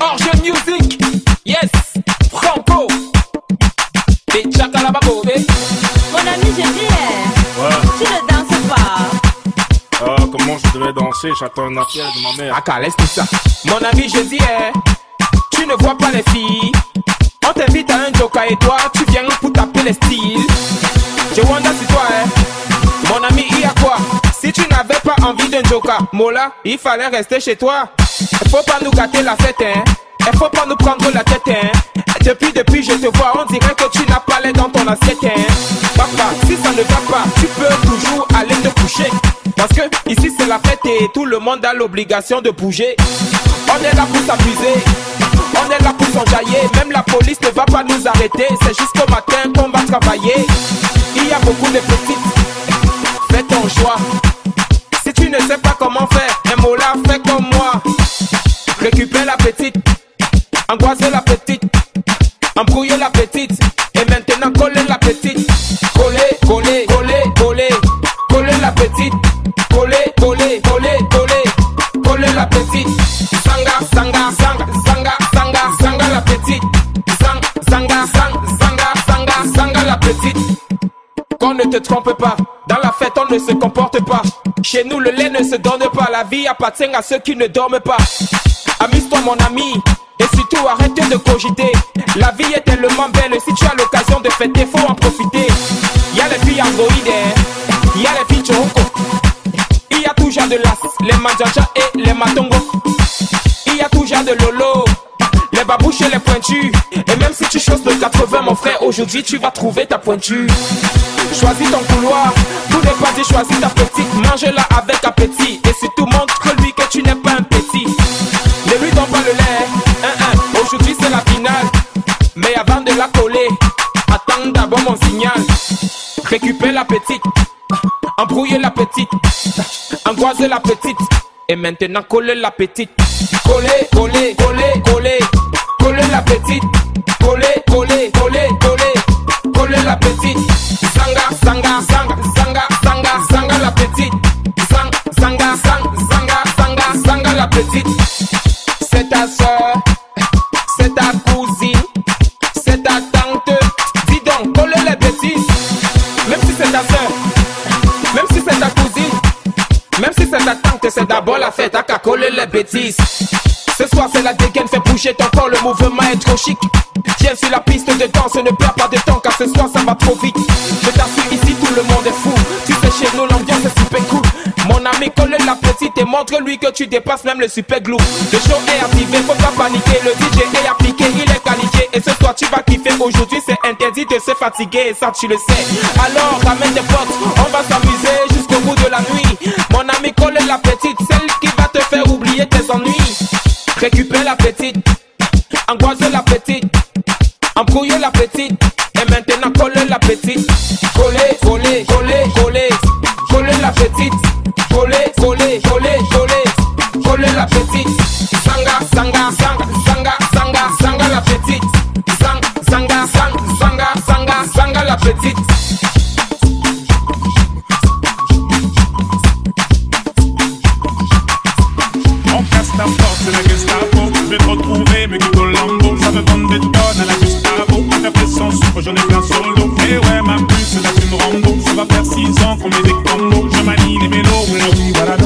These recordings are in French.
Orge Music Yes Franco. Des Chakalababobé Mon ami, je dis, tu ne danses pas. Ah, comment je devais danser? J'attends un appel de ma mère. Aka, laisse tout ça. Mon ami, je dis, eh, tu ne vois pas les filles. On t'invite à un joker et toi, tu viens pour taper les styles. Je wonder si toi, eh envie d'un joker Mola, il fallait rester chez toi faut pas nous gâter la fête, hein faut pas nous prendre la tête, hein Depuis, depuis, je te vois, on dirait que tu n'as pas l'air dans ton assiette, hein Papa, si ça ne va pas, tu peux toujours aller te coucher Parce que ici c'est la fête et tout le monde a l'obligation de bouger On est là pour s'amuser on est là pour s'enjailler, même la police ne va pas nous arrêter. C'est jusqu'au matin qu'on va travailler. Il y a beaucoup de petites. Fais ton choix. Angoisser la petite, embrouiller la petite, et maintenant coller la petite. Coller, coller, coller, coller, coller la petite. Coller, coller, coller, coller, coller la petite. Sanga, sanga, sanga, sanga, sanga, sanga la petite. Sang, sanga, sang, sanga, sanga, sanga la petite. Qu'on ne te trompe pas, dans la fête on ne se comporte pas. Chez nous le lait ne se donne pas, la vie appartient à ceux qui ne dorment pas. Amuse-toi mon ami, et surtout arrête de cogiter. La vie est tellement belle, si tu as l'occasion de fêter, faut en profiter. Y a les filles androïdes, hein. y a les filles choco. Il y a tout genre de las, les manjaja et les matongo. Il y a tout genre de lolo, les babouches et les pointus. Et même si tu choses de 80, mon frère, aujourd'hui tu vas trouver ta pointure. Choisis ton couloir, tout n'est pas dit, choisis ta petite. Mange-la avec appétit. Et surtout montre-lui que tu n'es pas c'est la finale. Mais avant de la coller, attends d'abord mon signal. Récupère la petite, embrouille la petite, angoisse la petite. Et maintenant coller la petite. Coller, coller, coller, coller, coller la petite. Coller, coller, coller, coller, coller la petite. Sanga, sanga, sanga, sanga, sanga, sanga la petite. Sang, sanga, sang, sanga, sanga, sanga la petite. C'est ta soeur, Ce soir c'est la dégaine, fais bouger ton corps, le mouvement est trop chic. Viens sur la piste de danse, ne perds pas de temps car ce soir ça va trop vite. Je t'assure ici tout le monde est fou. Tu sais chez nous l'ambiance est super cool. Mon ami colle la petite et montre-lui que tu dépasses même le super glue. Le show est activé, faut pas paniquer. Le DJ est appliqué, il est qualifié. Et ce soir tu vas kiffer. Aujourd'hui c'est interdit de se fatiguer, ça tu le sais. Alors ramène tes potes, on va s'amuser jusqu'au bout de la nuit. Mon ami colle la ennuis. Récupère la petite, angoisse la petite, embrouiller la petite. Et maintenant coller la petite. Coller, coller, coller, coller. Coller la petite. Coller, coller, coller, coller. Coller la petite. Sanga, sanga, sanga, sanga, sanga, sanga la petite. Sang, sanga, sang, sanga, sanga, sanga la petite. Faire 6 ans qu'on met des combos. Je manie les mélos, oui, voilà donc. Tu te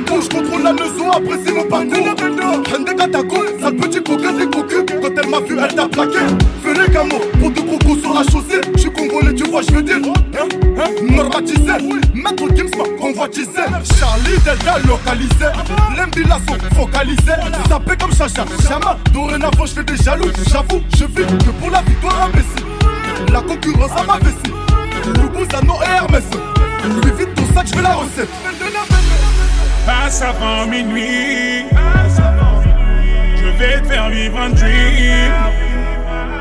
Bouche contrôle la maison apprécie mon parcours. Hende Katako, sale petit coquin des cocus Quand elle m'a vu elle t'a plaqué. Fais les camos pour deux crocos sur la chaussée. J'suis congolais tu vois j'veux dire. Hein, hein, Normatisé, maître Gims convoitisé. Charlie Delta localisé. L'embila sont focalisés Sapé comme Chacha, Chama. Dorénavant j'fais des jaloux J'avoue, je vis que pour la victoire imbécile La concurrence à ma vessie. Loubouzano et Hermès. Lui vite ton sac, j'fais la recette Passe avant minuit. Je vais te faire vivre un dream.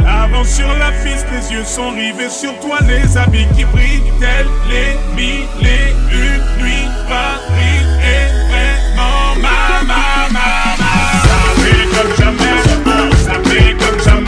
Avance sur la piste, les yeux sont rivés sur toi, les habits qui brillent, tels les mille et une nuits. Paris est vraiment ma, ma, ma, ma. Ça fait comme jamais, ça fait comme jamais,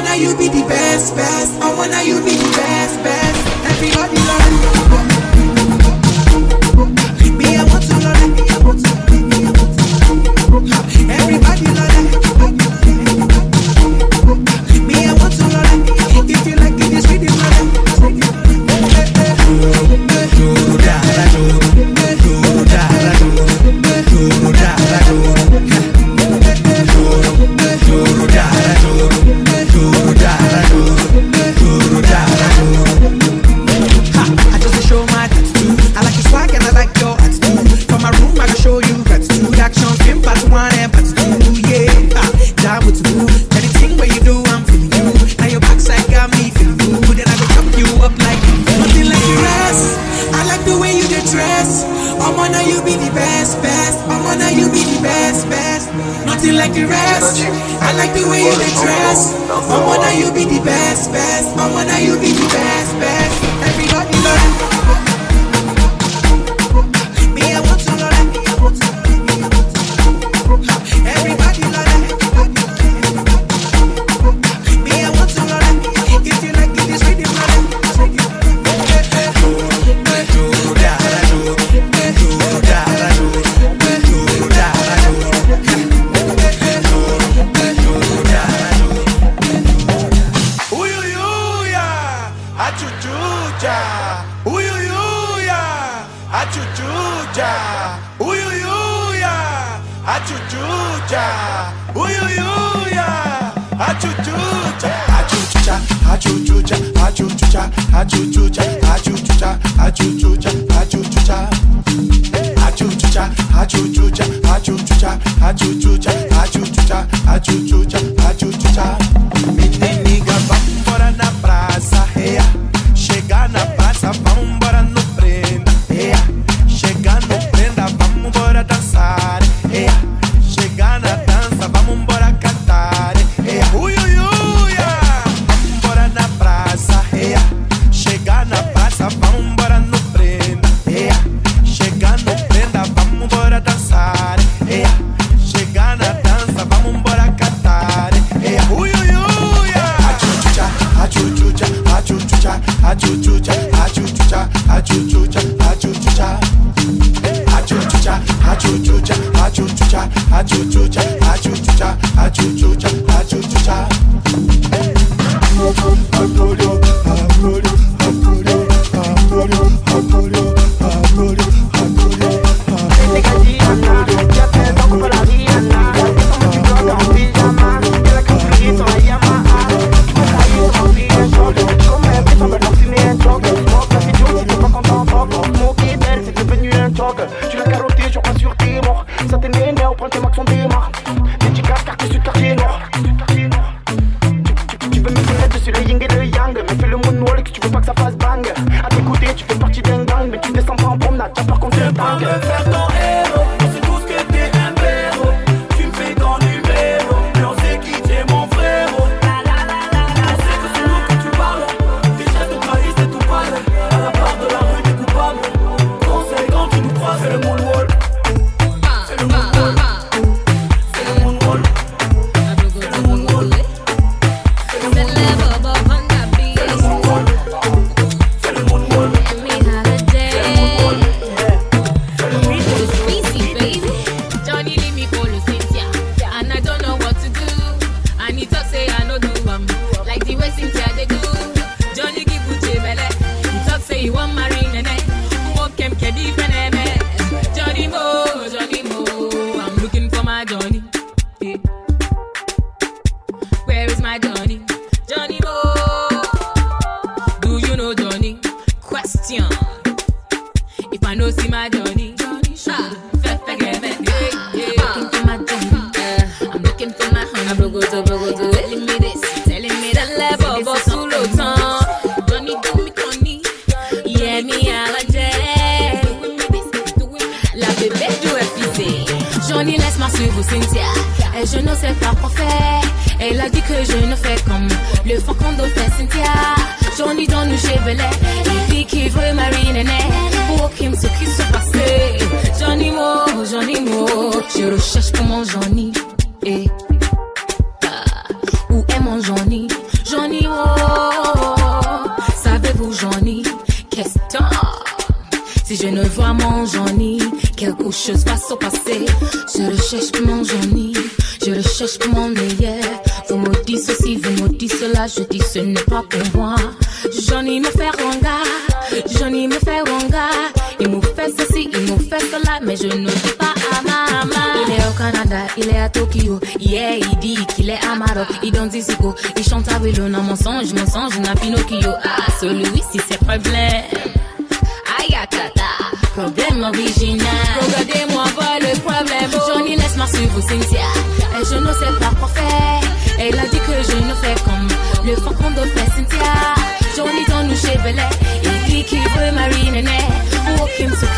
wanna you be the best, best. I wanna you be the best, best. Everybody love you. dress. I wanna you be the best, best. I wanna you be the a tchutchuja, uiuiuia, a tchutchuja, uiuiuia, a tchutchuja, a tchutchuja, a tchutchuja, a tchutchuja, a tchutchuja, a tchutchuja, a tchutchuja, a tchutchuja, a tchutchuja, a tchutchuja, a tchutchuja, a tchutchuja, a tchutchuja, a tchutchuja, a tchutchuja. Menina, vamos embora na praça. Chegar na praça, vamos Angleterre Je recherche comment j'en ai. Et, eh. ah, où est mon Johnny? Johnny, oh, savez-vous Johnny? Question. Si je ne vois mon Johnny, quelque chose va se passer. Je recherche mon Johnny, je recherche mon meilleur. Vous me dites ceci, vous me dites cela, je dis ce n'est pas pour moi. Johnny me fait ronga, Johnny me fait ronga. Il me fait ceci, il me fait cela, mais je ne dis pas. Il est à Tokyo. Yeah, il dit qu'il est à Maroc, il donne des. Il chante à vélo, non, mensonge, mensonge, n'a Pinocchio. Ah, celui-ci, si c'est problème. Ayakata, problème original. Regardez-moi, voir le problème. Oh. Johnny, laisse-moi suivre au cimetière. Et je ne sais pas quoi faire. Elle a dit que je ne fais comme le faucon de fait Cynthia. Johnny, donne-nous chez Belay. Il dit qu'il veut marier Néné. Pour Kim Souka.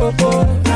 koko.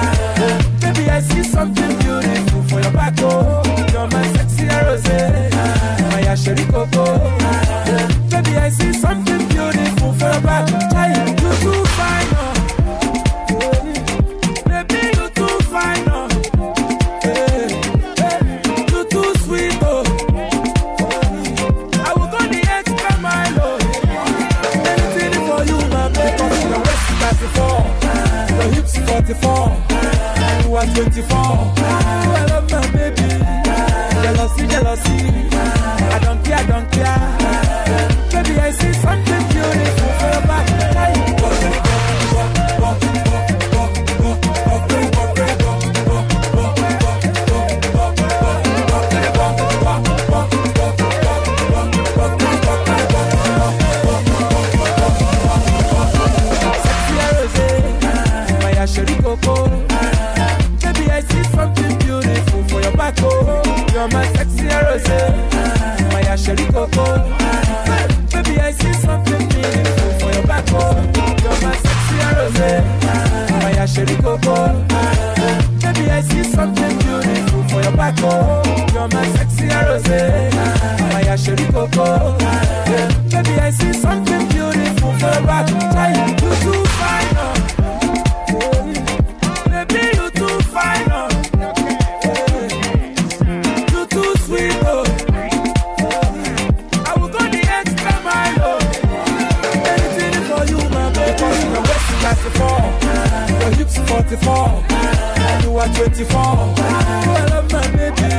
24. And you are 24. I love my baby.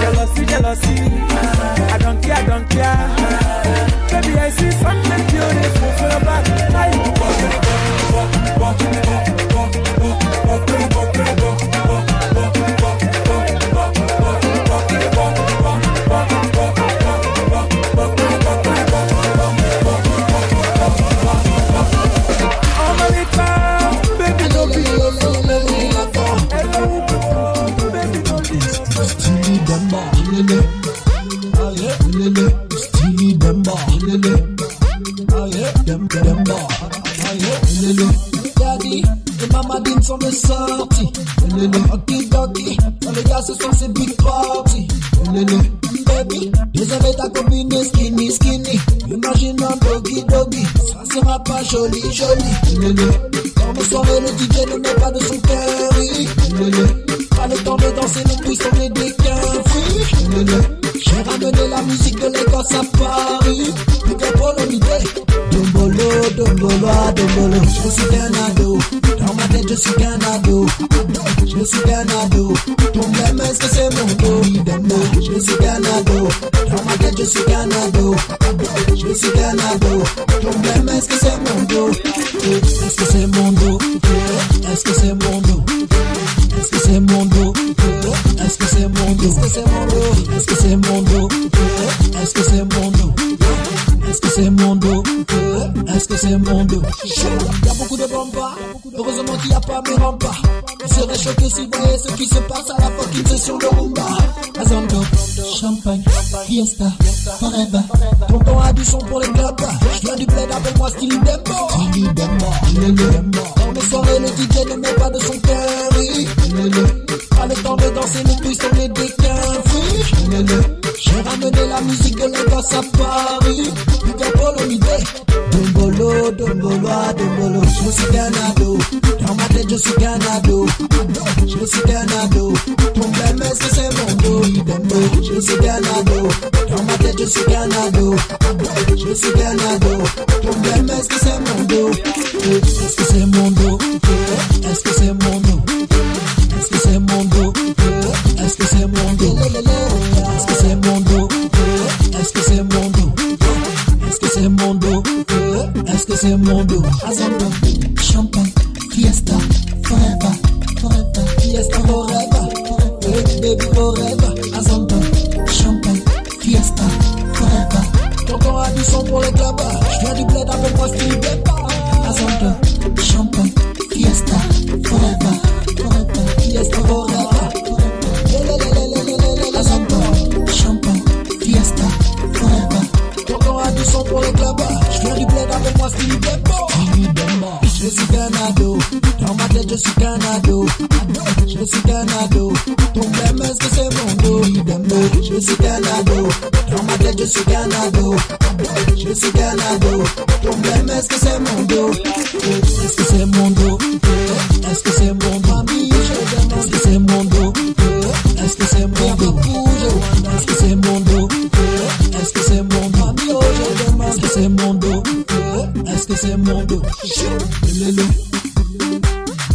Jealousy, jealousy. I don't care, I don't care. Daddy et Mamadine sont de sortie. Ok, doki, les gars ce soir c'est big party. Baby, désolé ta copine skinny, skinny. Imagine un doggy, doggy, ça sera pas joli, joli. Dans mes soirées, le DJ ne met pas de son cœur, oui. Pas le temps de danser, nous puissons les décafés. J'ai ramené la musique de l'Écosse à Paris. Big up all of idée. dombolo, dombolo, dombolo. Eu sou danado, realmente eu sou danado. Eu sou danado, problema me esquecer sou Canado. Eu sou danado, realmente eu sou danado. Eu sou danado, problema me esquecer sou Canado. Esquecer mundo, esquecer mundo, esquecer mundo, esquecer mundo, esquecer mundo, esquecer mundo. Est-ce que c'est mon dos? Y'a beaucoup de bamba, heureusement qu'il n'y a pas mes remparts. Vous serez choqués si vous voyez ce qui se passe à la fucking session de rumba. Azondo, champagne, fiesta, forever. Tonton a du son pour les clubs. Je viens du bled, appelle-moi Stevie Dembo. Stevie Dembo, Dans mes soirées, le DJ ne met pas de son cœur, oui. Pas le temps de danser, nous puissons les décafés. J'ai ramené la musique de Lagos à Paris. Big up Je suis qu'un ado. Dans ma tête, je suis qu'un ado. Je suis qu'un ado. Ton même, est-ce que c'est mon dos? Je suis qu'un ado. Dans ma tête, je suis qu'un ado. Je suis qu'un ado. Ton même, est-ce que c'est mon dos? Est-ce que c'est mon dos? Est-ce que c'est mon dos? Est-ce que c'est mon dos? Est-ce que c'est mon dos? Est-ce que c'est mon dos? C'est mon dos? Azondo, champagne, fiesta, forever, forever, fiesta forever, hey, baby forever. Azondo, champagne, fiesta, forever. Tonton a du son pour les clubs, je viens du bled avec moi les clubs, je du bled avec moi Stevie Bembo. Je suis qu'un ado, dans ma tête je suis qu'un ado. Je suis qu'un ado, ton même est-ce que c'est mon dos? Je suis qu'un ado, dans ma tête je suis qu'un ado. Je suis qu'un ado, ton même est-ce que c'est mon dos? Est-ce que c'est mon dos? Est-ce que c'est mon dos? Est-ce que c'est mon dos? Est-ce que c'est mon dos? Est-ce que c'est mon dos? Est-ce que c'est mon c'est mon dos? Est-ce que c'est mon dos? Lele,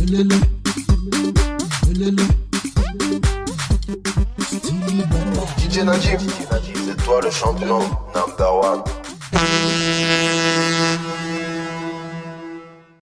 lele, lele. DJ Najib, c'est toi le champion number one.